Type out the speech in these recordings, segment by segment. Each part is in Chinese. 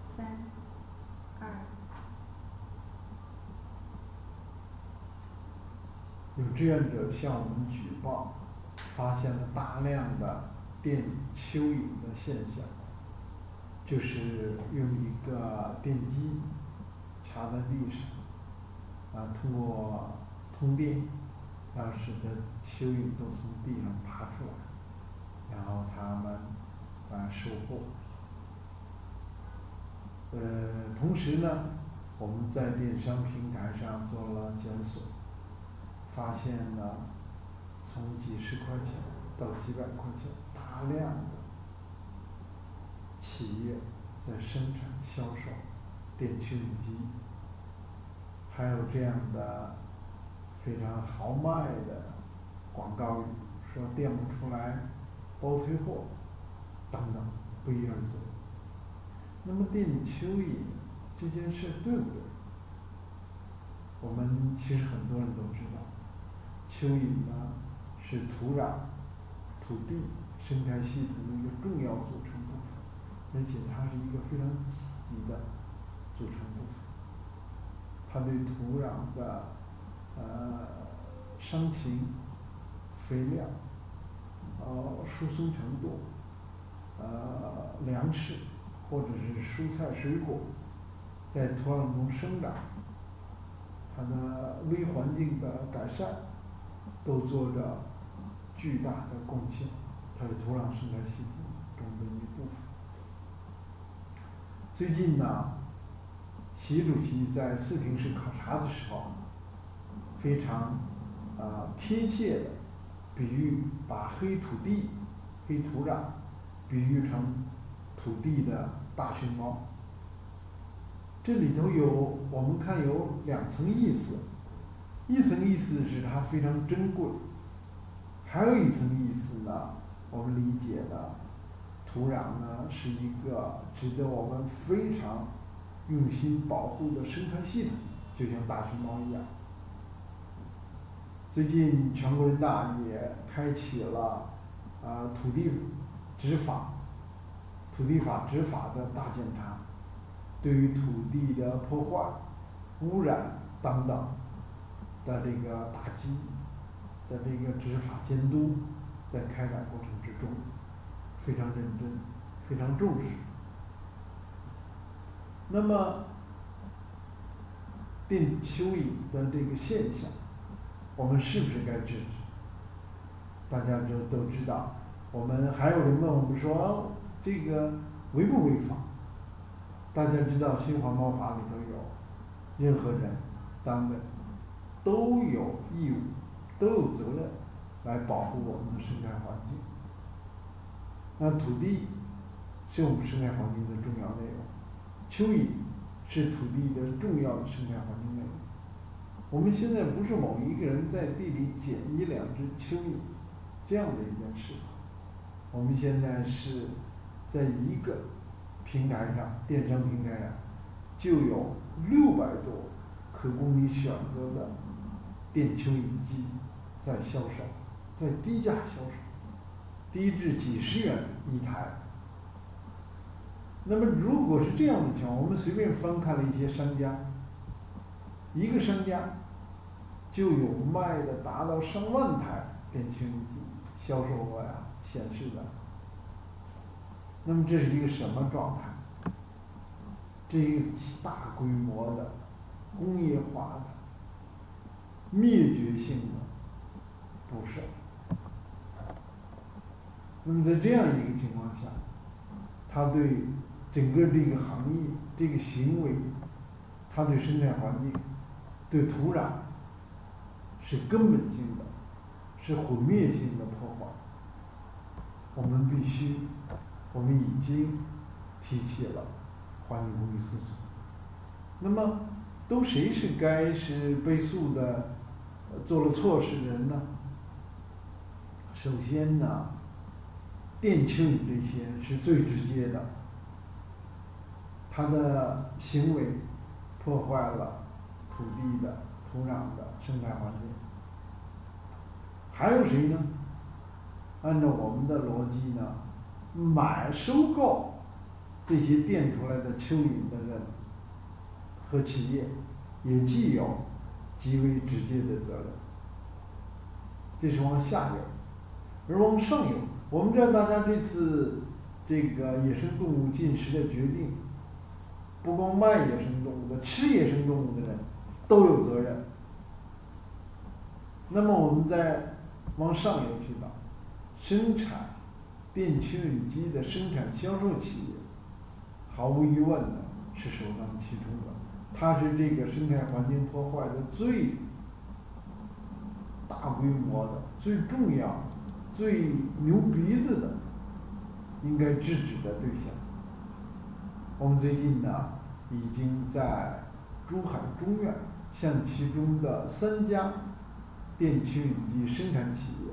三，二。有志愿者向我们举报，发现了大量的电蚯蚓的现象，就是用一个电机插在地上，啊通过通电，然后使得蚯蚓都从地上爬出来，然后它们啊收获。呃同时呢，我们在电商平台上做了检索。发现了从几十块钱到几百块钱，大量的企业在生产销售电蚯蚓机，还有这样的非常豪迈的广告语，说电不出来包退货等等不一而足。那么电蚯蚓这件事对不对？我们其实很多人都知道。蚯蚓呢是土壤、土地生态系统的一个重要组成部分，而且它是一个非常积极的组成部分。它对土壤的呃伤情、肥料、呃疏松程度、呃粮食或者是蔬菜水果在土壤中生长，它的微环境的改善。都做着巨大的贡献，它是土壤生态系统中的一部分。最近呢，习主席在四平市考察的时候，非常啊贴切的比喻把黑土地、黑土壤比喻成土地的大熊猫。这里头有我们看有两层意思。一层意思是它非常珍贵，还有一层意思呢，我们理解的土壤呢是一个值得我们非常用心保护的生态系统，就像大熊猫一样。最近全国人大也开启了啊土地执法、土地法执法的大检查，对于土地的破坏、污染等等。的这个打击的这个执法监督，在开展过程之中，非常认真，非常重视。那么，电蚯蚓的这个现象，我们是不是该制止？大家都都知道，我们还有人问我们说，这个违不违法？大家知道新环保法里头有，任何人单位。都有义务，都有责任来保护我们的生态环境。那土地是我们生态环境的重要内容，蚯蚓是土地的重要的生态环境内容。我们现在不是某一个人在地里捡一两只蚯蚓这样的一件事，我们现在是在一个平台上，电商平台上就有六百多可供你选择的。电蚯蚓机在销售，在低价销售，低至几十元一台。那么如果是这样的情况，我们随便翻看了一些商家，一个商家就有卖的达到上万台电蚯蚓机销售额呀，显示的。那么这是一个什么状态？这一个大规模的工业化的。灭绝性的捕食，那么在这样一个情况下，它对整个这个行业、这个行为，它对生态环境、对土壤是根本性的，是毁灭性的破坏。我们必须，我们已经提起了环境公益诉讼。那么，都谁是该是被诉的？做了错事的人呢？首先呢，电蚯蚓这些是最直接的，它的行为破坏了土地的土壤的生态环境。还有谁呢？按照我们的逻辑呢，买收购这些电出来的蚯蚓的人和企业，也具有极为直接的责任。这是往下游，而往上游，我们知道大家这次这个野生动物进食的决定，不光卖野生动物的，吃野生动物的人都有责任。那么我们再往上游去找，生产电蚯蚓机的生产销售企业，毫无疑问的是首当其冲的，它是这个生态环境破坏的最大规模的、最重要、最牛鼻子的，应该制止的对象。我们最近呢，已经在珠海中院向其中的三家电蚯蚓机生产企业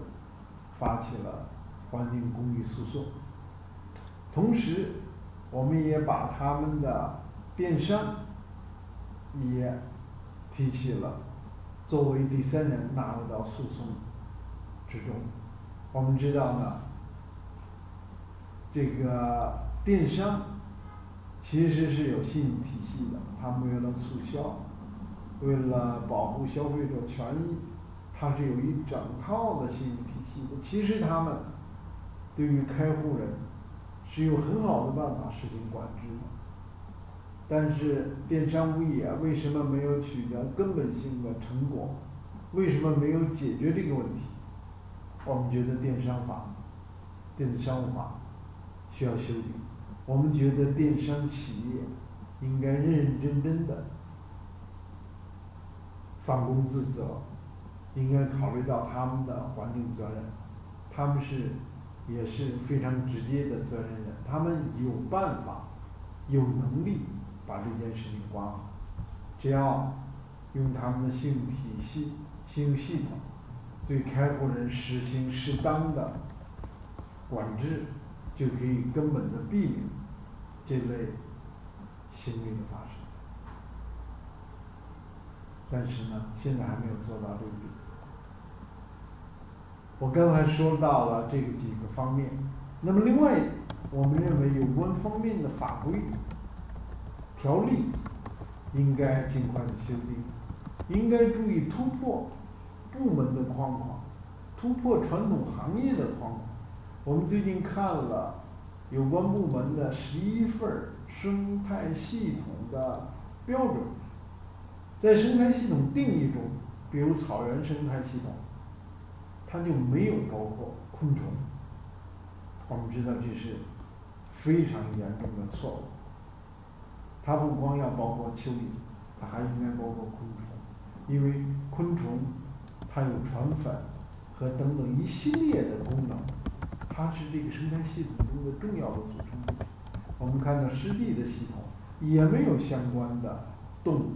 发起了环境公益诉讼，同时，我们也把他们的电商也提起了作为第三人纳入到诉讼之中。我们知道呢，这个电商其实是有信用体系的，他们为了促销，为了保护消费者权益，它是有一整套的信用体系的。其实他们对于开户人是有很好的办法实行管制的。但是电商物业为什么没有取得根本性的成果？为什么没有解决这个问题？我们觉得电商法、电子商务法需要修订。我们觉得电商企业应该认认真真的反躬自责，应该考虑到他们的环境责任，他们是也是非常直接的责任人，他们有办法，有能力把这件事情管好，只要用他们的信用体系、信用系统对开户人实行适当的管制，就可以根本的避免这类行为的发生。但是呢，现在还没有做到这一点。我刚才说到了这个几个方面，那么另外我们认为有关方面的法规条例应该尽快的修订，应该注意突破部门的框框，突破传统行业的框框。我们最近看了有关部门的十一份生态系统的标准，在生态系统定义中，比如草原生态系统，它就没有包括昆虫。我们知道这是非常严重的错误。它不光要包括蚯蚓，它还应该包括昆虫，因为昆虫它有传粉和等等一系列的功能，它是这个生态系统中的重要的组成部分。我们看到湿地的系统也没有相关的动物，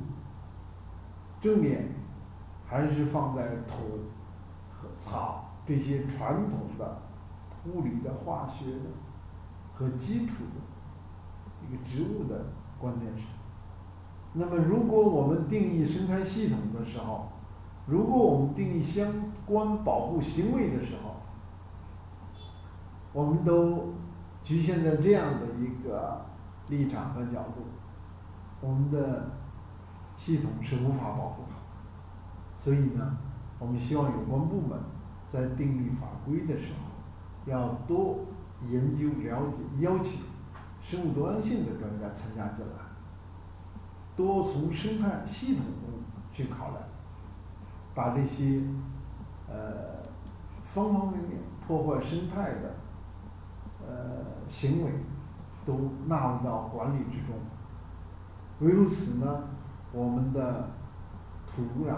重点还是放在土和草这些传统的物理的、化学的和基础的一个植物的。观念是，那么如果我们定义生态系统的时候，如果我们定义相关保护行为的时候，我们都局限在这样的一个立场和角度，我们的系统是无法保护好。所以呢，我们希望有关部门在订立法规的时候，要多研究了解，邀请。生物多样性的专家参加进来，多从生态系统中去考量，把这些呃方方面面破坏生态的呃行为都纳入到管理之中。唯如此呢，我们的土壤、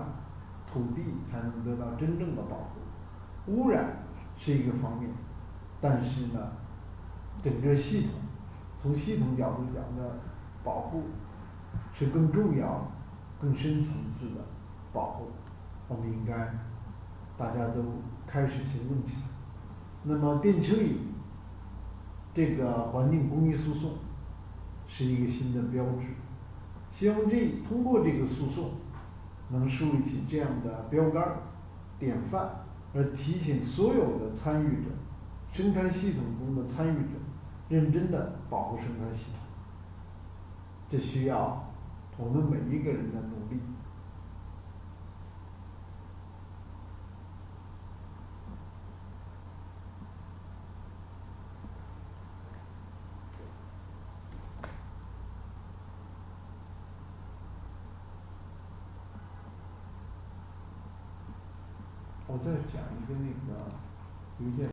土地才能得到真正的保护。污染是一个方面，但是呢，整个系统。从系统角度讲的保护是更重要、更深层次的保护，我们应该大家都开始行动起来。那么电蚯蚓这个环境公益诉讼是一个新的标志，希望这通过这个诉讼能树立起这样的标杆、典范，而提醒所有的参与者、生态系统中的参与者。认真的保护生态系统，这需要我们每一个人的努力。我再讲一个那个邮件。